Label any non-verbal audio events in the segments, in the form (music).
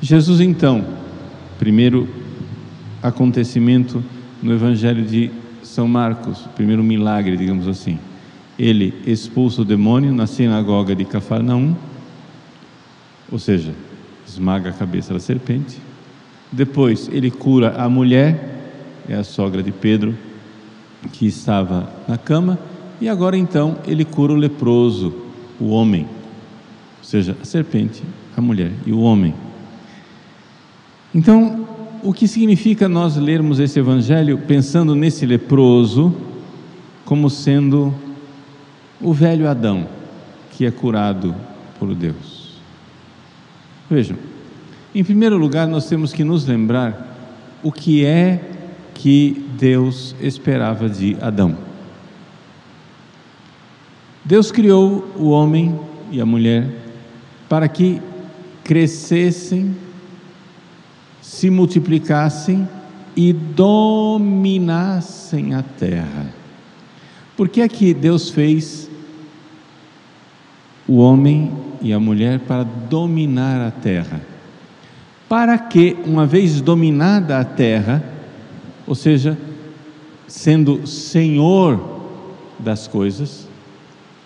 Jesus, então, primeiro acontecimento no Evangelho de São Marcos, primeiro milagre, digamos assim. Ele expulsa o demônio na sinagoga de Cafarnaum, ou seja, esmaga a cabeça da serpente. Depois, ele cura a mulher, é a sogra de Pedro, que estava na cama, e agora então ele cura o leproso, o homem, ou seja, a serpente, a mulher e o homem. Então, o que significa nós lermos esse evangelho pensando nesse leproso como sendo o velho Adão que é curado por Deus? Vejam, em primeiro lugar, nós temos que nos lembrar o que é que Deus esperava de Adão. Deus criou o homem e a mulher para que crescessem se multiplicassem e dominassem a terra. Por que é que Deus fez o homem e a mulher para dominar a terra? Para que, uma vez dominada a terra, ou seja, sendo senhor das coisas,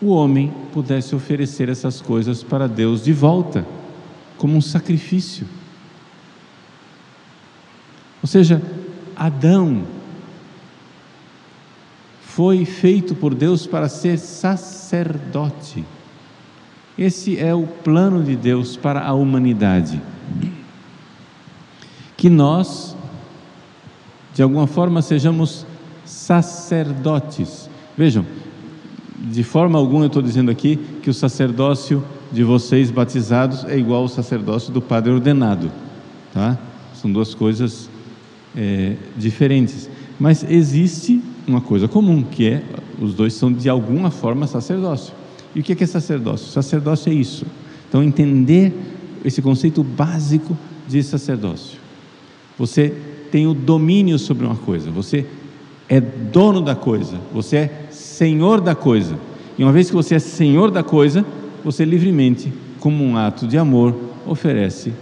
o homem pudesse oferecer essas coisas para Deus de volta, como um sacrifício. Ou seja, Adão foi feito por Deus para ser sacerdote. Esse é o plano de Deus para a humanidade. Que nós, de alguma forma, sejamos sacerdotes. Vejam, de forma alguma eu estou dizendo aqui que o sacerdócio de vocês batizados é igual ao sacerdócio do padre ordenado, tá? São duas coisas é, diferentes. Mas existe uma coisa comum, que é os dois são de alguma forma sacerdócio. E o que é sacerdócio? Sacerdócio é isso. Então, entender esse conceito básico de sacerdócio. Você tem o domínio sobre uma coisa, você é dono da coisa, você é senhor da coisa. E uma vez que você é senhor da coisa, você livremente, como um ato de amor, oferece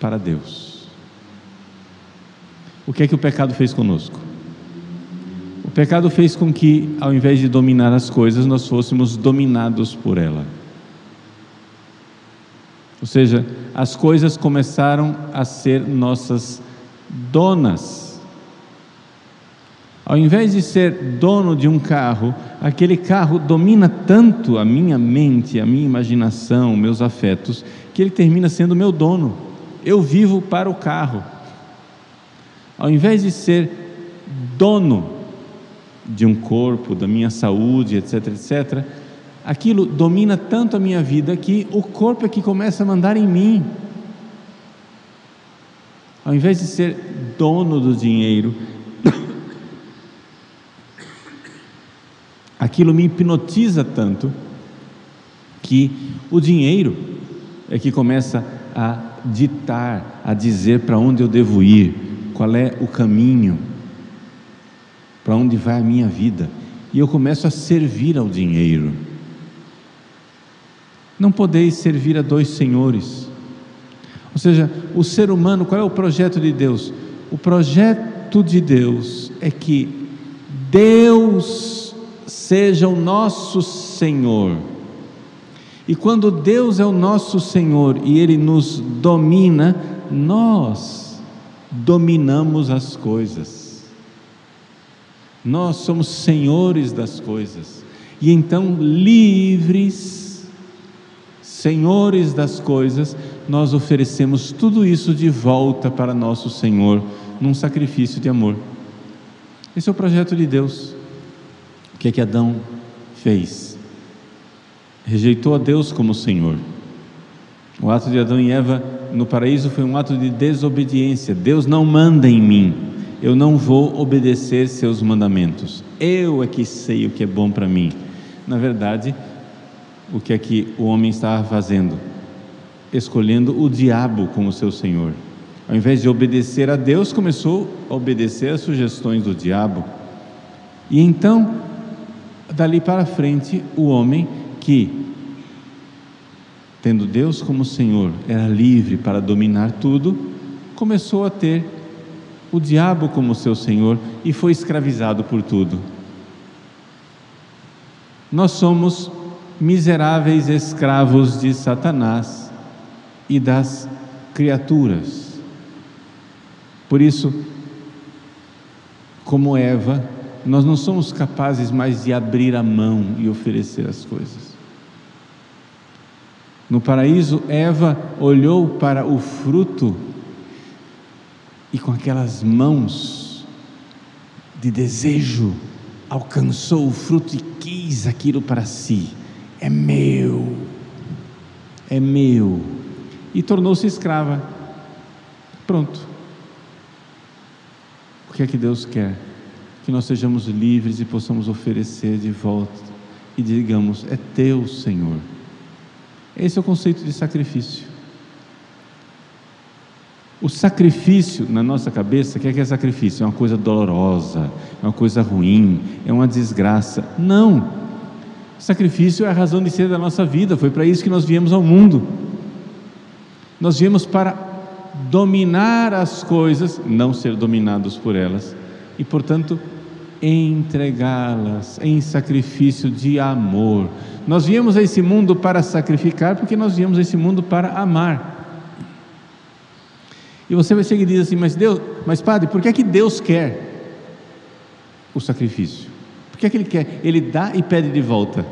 para Deus. O que é que o pecado fez conosco? O pecado fez com que, ao invés de dominar as coisas, nós fôssemos dominados por ela. Ou seja, as coisas começaram a ser nossas donas. Ao invés de ser dono de um carro, aquele carro domina tanto a minha mente, a minha imaginação, meus afetos, que ele termina sendo meu dono. Eu vivo para o carro ao invés de ser dono de um corpo, da minha saúde, etc, etc, aquilo domina tanto a minha vida que o corpo é que começa a mandar em mim. Ao invés de ser dono do dinheiro, (coughs) aquilo me hipnotiza tanto que o dinheiro é que começa a ditar, a dizer para onde eu devo ir, qual é o caminho, para onde vai a minha vida, e eu começo a servir ao dinheiro. Não podeis servir a dois senhores. Ou seja, o ser humano, qual é o projeto de Deus? O projeto de Deus é que Deus seja o nosso Senhor. E quando Deus é o nosso Senhor e Ele nos domina, nós dominamos as coisas. Nós somos senhores das coisas. E então, livres, senhores das coisas, nós oferecemos tudo isso de volta para nosso Senhor, num sacrifício de amor. Esse é o projeto de Deus. O que é que Adão fez? Rejeitou a Deus como Senhor. O ato de Adão e Eva no paraíso foi um ato de desobediência. Deus não manda em mim, eu não vou obedecer seus mandamentos. Eu é que sei o que é bom para mim. Na verdade, o que é que o homem estava fazendo? Escolhendo o diabo como seu senhor. Ao invés de obedecer a Deus, começou a obedecer às sugestões do diabo. E então, dali para frente, o homem que tendo Deus como Senhor, era livre para dominar tudo, começou a ter o diabo como seu Senhor e foi escravizado por tudo. Nós somos miseráveis escravos de Satanás e das criaturas. Por isso, como Eva, nós não somos capazes mais de abrir a mão e oferecer as coisas. No paraíso, Eva olhou para o fruto e com aquelas mãos de desejo alcançou o fruto e quis aquilo para si. É meu, é meu. E tornou-se escrava. Pronto. O que é que Deus quer? Que nós sejamos livres e possamos oferecer de volta e digamos: É teu, Senhor. Esse é o conceito de sacrifício. O sacrifício na nossa cabeça, o que é, que é sacrifício? É uma coisa dolorosa, é uma coisa ruim, é uma desgraça. Não! Sacrifício é a razão de ser da nossa vida, foi para isso que nós viemos ao mundo. Nós viemos para dominar as coisas, não ser dominados por elas, e portanto entregá-las em sacrifício de amor. Nós viemos a esse mundo para sacrificar, porque nós viemos a esse mundo para amar. E você vai chegar e diz assim: Mas Deus, mas Padre, por que é que Deus quer o sacrifício? Por que é que Ele quer? Ele dá e pede de volta.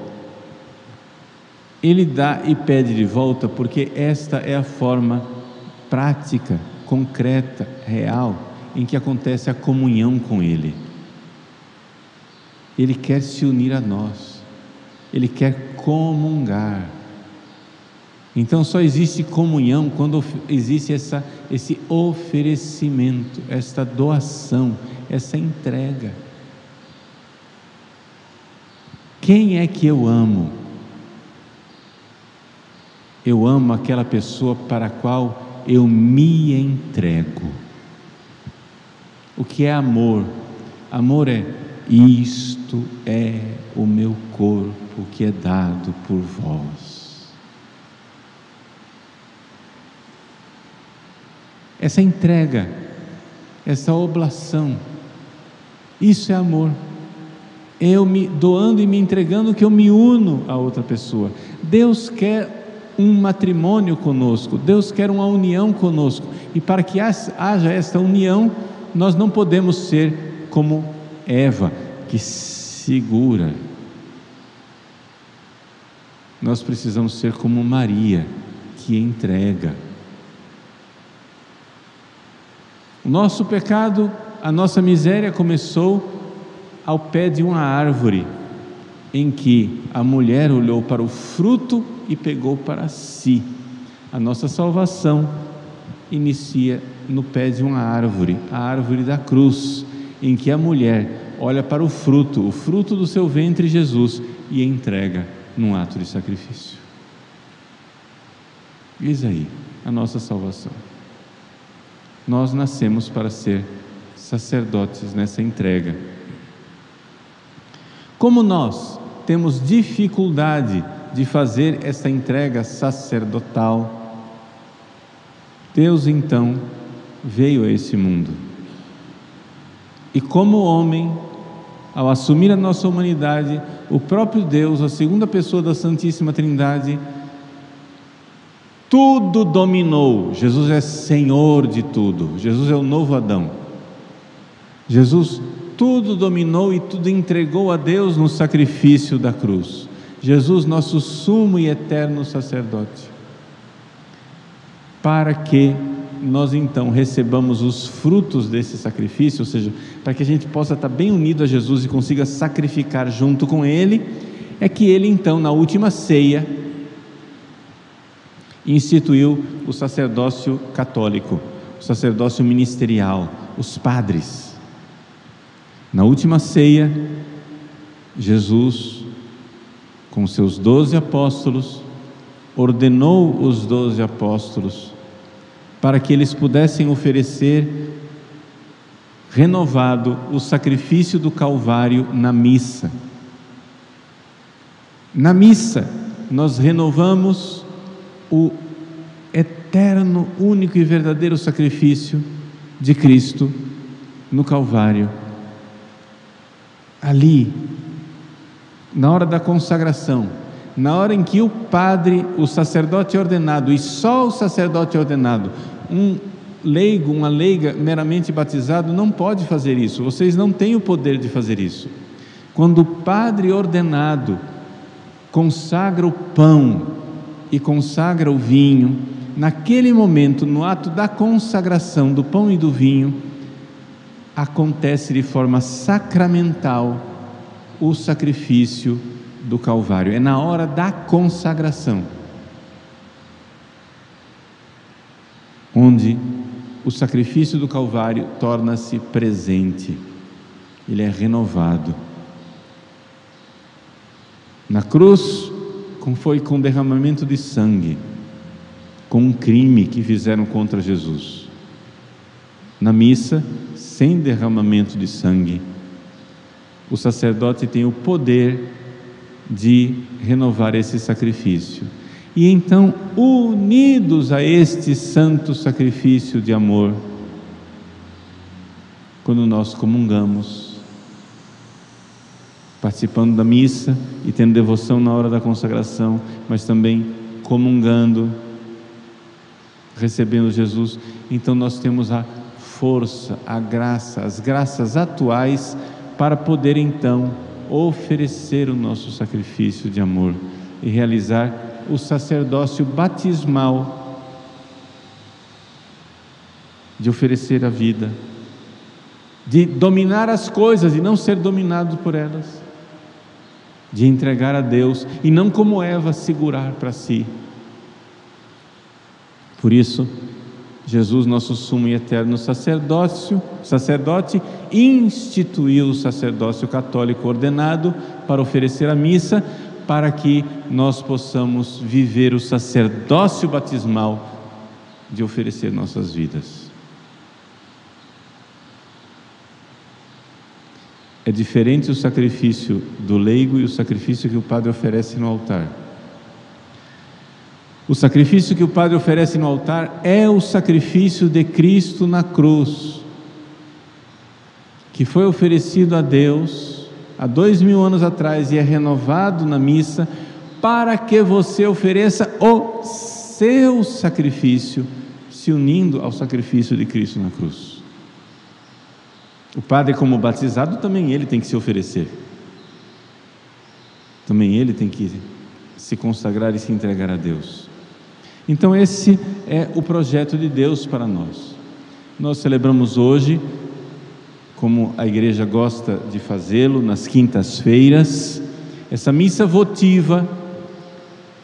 Ele dá e pede de volta porque esta é a forma prática, concreta, real, em que acontece a comunhão com Ele. Ele quer se unir a nós, Ele quer comungar. Então só existe comunhão quando existe essa, esse oferecimento, esta doação, essa entrega. Quem é que eu amo? Eu amo aquela pessoa para a qual eu me entrego. O que é amor? Amor é isto é o meu corpo que é dado por vós. Essa entrega, essa oblação, isso é amor. Eu me doando e me entregando que eu me uno a outra pessoa. Deus quer um matrimônio conosco, Deus quer uma união conosco. E para que haja esta união, nós não podemos ser como Eva, que segura. Nós precisamos ser como Maria, que entrega. O nosso pecado, a nossa miséria começou ao pé de uma árvore, em que a mulher olhou para o fruto e pegou para si. A nossa salvação inicia no pé de uma árvore, a árvore da cruz, em que a mulher olha para o fruto, o fruto do seu ventre, Jesus, e entrega num ato de sacrifício. Eis aí a nossa salvação. Nós nascemos para ser sacerdotes nessa entrega. Como nós temos dificuldade de fazer essa entrega sacerdotal, Deus então veio a esse mundo e como homem, ao assumir a nossa humanidade, o próprio Deus, a segunda pessoa da Santíssima Trindade, tudo dominou. Jesus é Senhor de tudo. Jesus é o novo Adão. Jesus tudo dominou e tudo entregou a Deus no sacrifício da cruz. Jesus, nosso sumo e eterno sacerdote. Para que nós então recebamos os frutos desse sacrifício, ou seja, para que a gente possa estar bem unido a Jesus e consiga sacrificar junto com Ele, é que Ele então, na última ceia, instituiu o sacerdócio católico, o sacerdócio ministerial, os padres. Na última ceia, Jesus, com seus doze apóstolos, ordenou os doze apóstolos para que eles pudessem oferecer renovado o sacrifício do Calvário na missa. Na missa, nós renovamos o eterno, único e verdadeiro sacrifício de Cristo no Calvário. Ali, na hora da consagração, na hora em que o padre, o sacerdote ordenado, e só o sacerdote ordenado, um leigo, uma leiga meramente batizado, não pode fazer isso, vocês não têm o poder de fazer isso. Quando o padre ordenado consagra o pão e consagra o vinho, naquele momento, no ato da consagração do pão e do vinho, acontece de forma sacramental o sacrifício do Calvário, é na hora da consagração, onde o sacrifício do Calvário torna-se presente, ele é renovado. Na cruz, foi com derramamento de sangue, com um crime que fizeram contra Jesus. Na missa, sem derramamento de sangue, o sacerdote tem o poder de renovar esse sacrifício. E então, unidos a este santo sacrifício de amor, quando nós comungamos, participando da missa e tendo devoção na hora da consagração, mas também comungando, recebendo Jesus. Então nós temos a força, a graça, as graças atuais para poder então oferecer o nosso sacrifício de amor e realizar o sacerdócio batismal de oferecer a vida, de dominar as coisas e não ser dominado por elas de entregar a Deus e não como Eva segurar para si. Por isso, Jesus, nosso sumo e eterno sacerdócio, sacerdote, instituiu o sacerdócio católico ordenado para oferecer a missa, para que nós possamos viver o sacerdócio batismal de oferecer nossas vidas. É diferente o sacrifício do leigo e o sacrifício que o padre oferece no altar. O sacrifício que o padre oferece no altar é o sacrifício de Cristo na cruz, que foi oferecido a Deus há dois mil anos atrás e é renovado na missa, para que você ofereça o seu sacrifício, se unindo ao sacrifício de Cristo na cruz. O padre, como batizado, também ele tem que se oferecer. Também ele tem que se consagrar e se entregar a Deus. Então, esse é o projeto de Deus para nós. Nós celebramos hoje, como a igreja gosta de fazê-lo, nas quintas-feiras, essa missa votiva,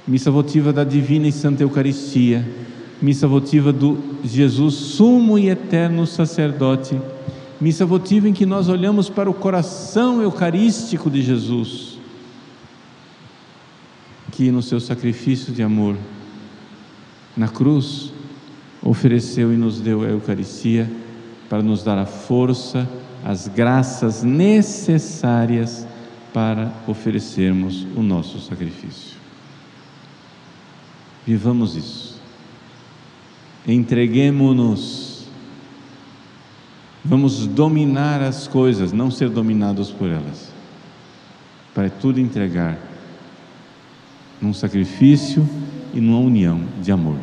missa votiva da Divina e Santa Eucaristia, missa votiva do Jesus, sumo e eterno sacerdote missa votiva em que nós olhamos para o coração eucarístico de Jesus, que no seu sacrifício de amor na cruz ofereceu e nos deu a Eucaristia para nos dar a força, as graças necessárias para oferecermos o nosso sacrifício. Vivamos isso. Entreguemos-nos Vamos dominar as coisas, não ser dominados por elas. Para tudo entregar num sacrifício e numa união de amor.